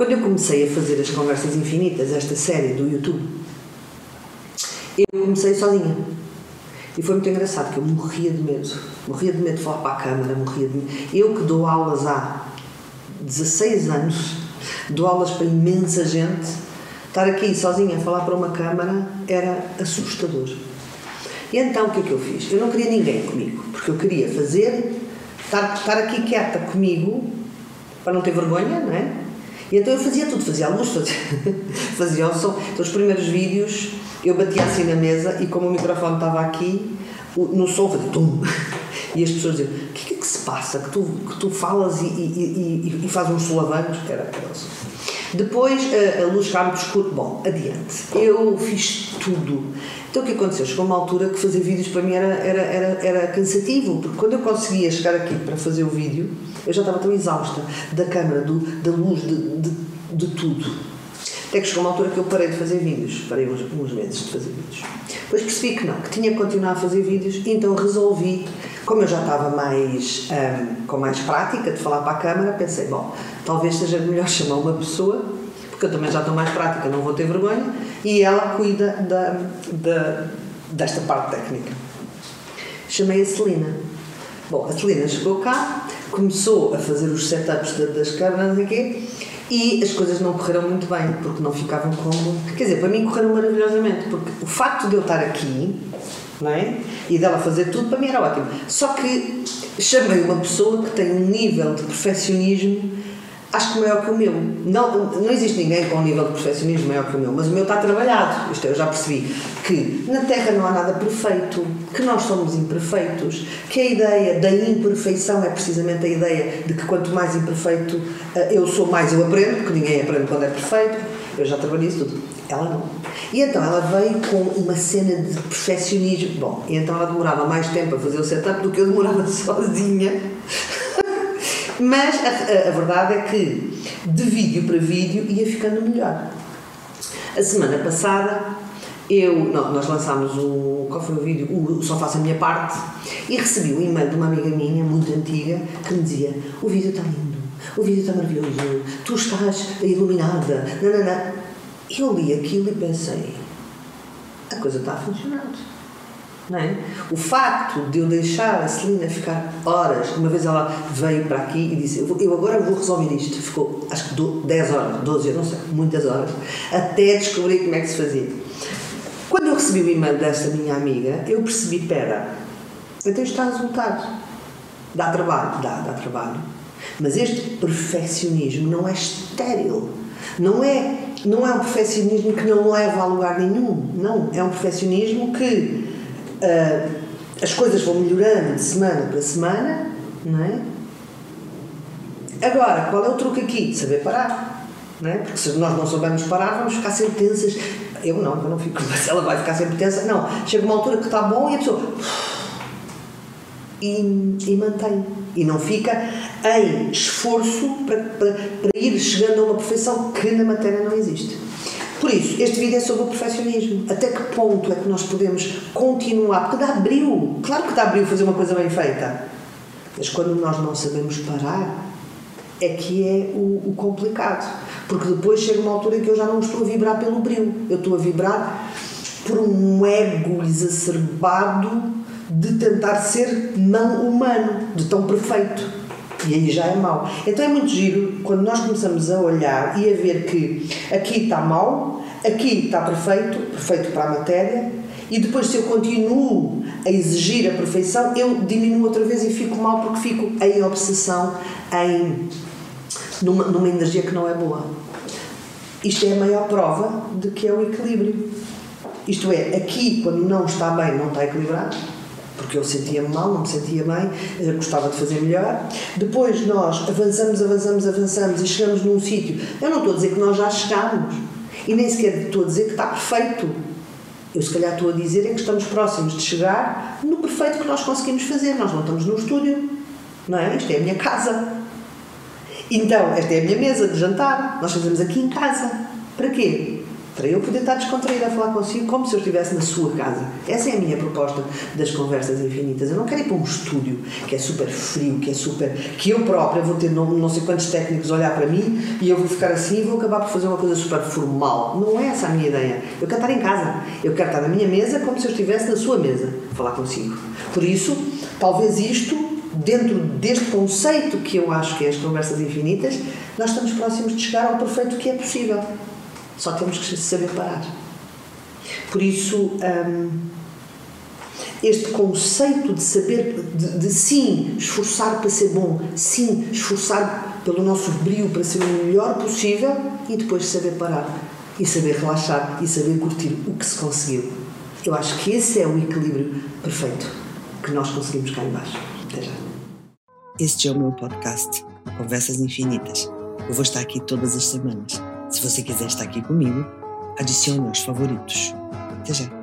Quando eu comecei a fazer as Conversas Infinitas, esta série do YouTube, eu comecei sozinha. E foi muito engraçado, porque eu morria de medo. Morria de medo de falar para a câmara, morria de medo. Eu que dou aulas há 16 anos, dou aulas para imensa gente, estar aqui sozinha a falar para uma câmara era assustador. E então o que é que eu fiz? Eu não queria ninguém comigo, porque eu queria fazer, estar, estar aqui quieta comigo, para não ter vergonha, não é? E então eu fazia tudo, fazia a luz, fazia, fazia o som. Então os primeiros vídeos eu batia assim na mesa e como o microfone estava aqui, no som fazia tum. E as pessoas diziam, o que é que se passa? Que tu, que tu falas e, e, e, e fazes uns solavancos? Era, era assim. Depois a, a luz ficava escuro. Bom, adiante. Eu fiz tudo. Então o que aconteceu? Chegou uma altura que fazer vídeos para mim era, era, era, era cansativo, porque quando eu conseguia chegar aqui para fazer o vídeo, eu já estava tão exausta da câmera, do, da luz, de, de, de tudo. Até que chegou uma altura que eu parei de fazer vídeos, parei uns, uns meses de fazer vídeos. Depois percebi que não, que tinha que continuar a fazer vídeos, então resolvi, como eu já estava mais um, com mais prática de falar para a câmara, pensei, bom, talvez seja melhor chamar uma pessoa, porque eu também já estou mais prática, não vou ter vergonha, e ela cuida da, da, desta parte técnica. Chamei a Celina. Bom, a Celina chegou cá, começou a fazer os setups das câmaras aqui e as coisas não correram muito bem, porque não ficavam como. Quer dizer, para mim correram maravilhosamente, porque o facto de eu estar aqui não é? e dela fazer tudo, para mim era ótimo. Só que chamei uma pessoa que tem um nível de perfeccionismo acho que maior que o meu. Não, não existe ninguém com um nível de perfeccionismo maior que o meu, mas o meu está trabalhado. Isto eu já percebi. Que na Terra não há nada perfeito, que nós somos imperfeitos, que a ideia da imperfeição é precisamente a ideia de que quanto mais imperfeito eh, eu sou, mais eu aprendo, porque ninguém aprende quando é perfeito. Eu já trabalhei isso tudo. Ela não. E então ela veio com uma cena de perfeccionismo. Bom, e então ela demorava mais tempo a fazer o setup do que eu demorava sozinha mas a, a, a, verdade é que de vídeo para vídeo ia ficando melhor. A semana passada eu, não, nós lançámos o. Qual foi o vídeo? O Só Faço a Minha Parte e recebi um e-mail de uma amiga minha, muito antiga, que me dizia: O vídeo está lindo, o vídeo está maravilhoso, tu estás iluminada, nanana. Eu li aquilo e pensei: a coisa está a funcionar não é? O facto de eu deixar a Celina ficar horas, uma vez ela veio para aqui e disse: Eu, eu agora vou resolver isto. Ficou, acho que 10 horas, 12, eu não sei, muitas horas, até descobrir como é que se fazia. Quando eu recebi o e-mail desta minha amiga, eu percebi: pera, então isto está a resultar. Dá trabalho? Dá, dá trabalho. Mas este perfeccionismo não é estéril. Não é, não é um perfeccionismo que não leva a lugar nenhum. Não. É um perfeccionismo que uh, as coisas vão melhorando de semana para semana, não é? Agora, qual é o truque aqui? Saber parar. Não é? Porque se nós não soubermos parar, vamos ficar sempre tensas. Eu não, eu não fico, mas ela vai ficar sempre tensa. Não, chega uma altura que está bom e a pessoa. E, e mantém. E não fica em esforço para, para, para ir chegando a uma perfeição que na matéria não existe. Por isso, este vídeo é sobre o perfeccionismo. Até que ponto é que nós podemos continuar? Porque dá abril. Claro que dá abril fazer uma coisa bem feita. Mas quando nós não sabemos parar, é que é o, o, complicado. Porque depois chega uma altura em que eu já não estou a vibrar pelo brilho. Eu estou a vibrar por um ego exacerbado de tentar ser não humano, de tão perfeito. E aí já é mau. Então é muito giro quando nós começamos a olhar e a ver que aqui está mau, aqui está perfeito, perfeito para a matéria, e depois se eu continuo a exigir a perfeição, eu diminuo outra vez e fico mal porque fico em obsessão, em numa, numa energia que não é boa. Isto é a maior prova de que é o equilíbrio. Isto é, aqui quando não está bem, não está equilibrado porque eu sentia-me mal, não me sentia bem, eu gostava de fazer melhor. Depois nós avançamos, avançamos, avançamos e chegamos num sítio. Eu não estou a dizer que nós já chegámos e nem sequer estou a dizer que está perfeito. Eu, se calhar, estou a dizer é que estamos próximos de chegar no perfeito que nós conseguimos fazer. Nós não estamos no estúdio, não é? Isto é a minha casa. Então, esta é a minha mesa de jantar. Nós fazemos aqui em casa. Para quê? Eu poder estar descontraída a falar consigo como se eu estivesse na sua casa. Essa é a minha proposta das conversas infinitas. Eu não quero ir para um estúdio que é super frio, que é super. que eu própria vou ter não, não sei quantos técnicos olhar para mim e eu vou ficar assim e vou acabar por fazer uma coisa super formal. Não é essa a minha ideia. Eu quero estar em casa. Eu quero estar na minha mesa como se eu estivesse na sua mesa a falar consigo. Por isso, talvez isto dentro deste conceito que eu acho que é as conversas infinitas, nós estamos próximos de chegar ao perfeito que é possível. Só temos que saber parar. Por isso, hum, este conceito de saber, de, de, sim esforçar para ser bom, sim esforçar pelo nosso brilho para ser o melhor possível e depois saber parar e saber relaxar e saber curtir o que se conseguiu. Eu acho que esse é o equilíbrio perfeito que nós conseguimos cá embaixo. Até já. Este é o meu podcast, Conversas Infinitas. Eu vou estar aqui todas as semanas. Se você quiser estar aqui comigo, adicione aos favoritos. Até já!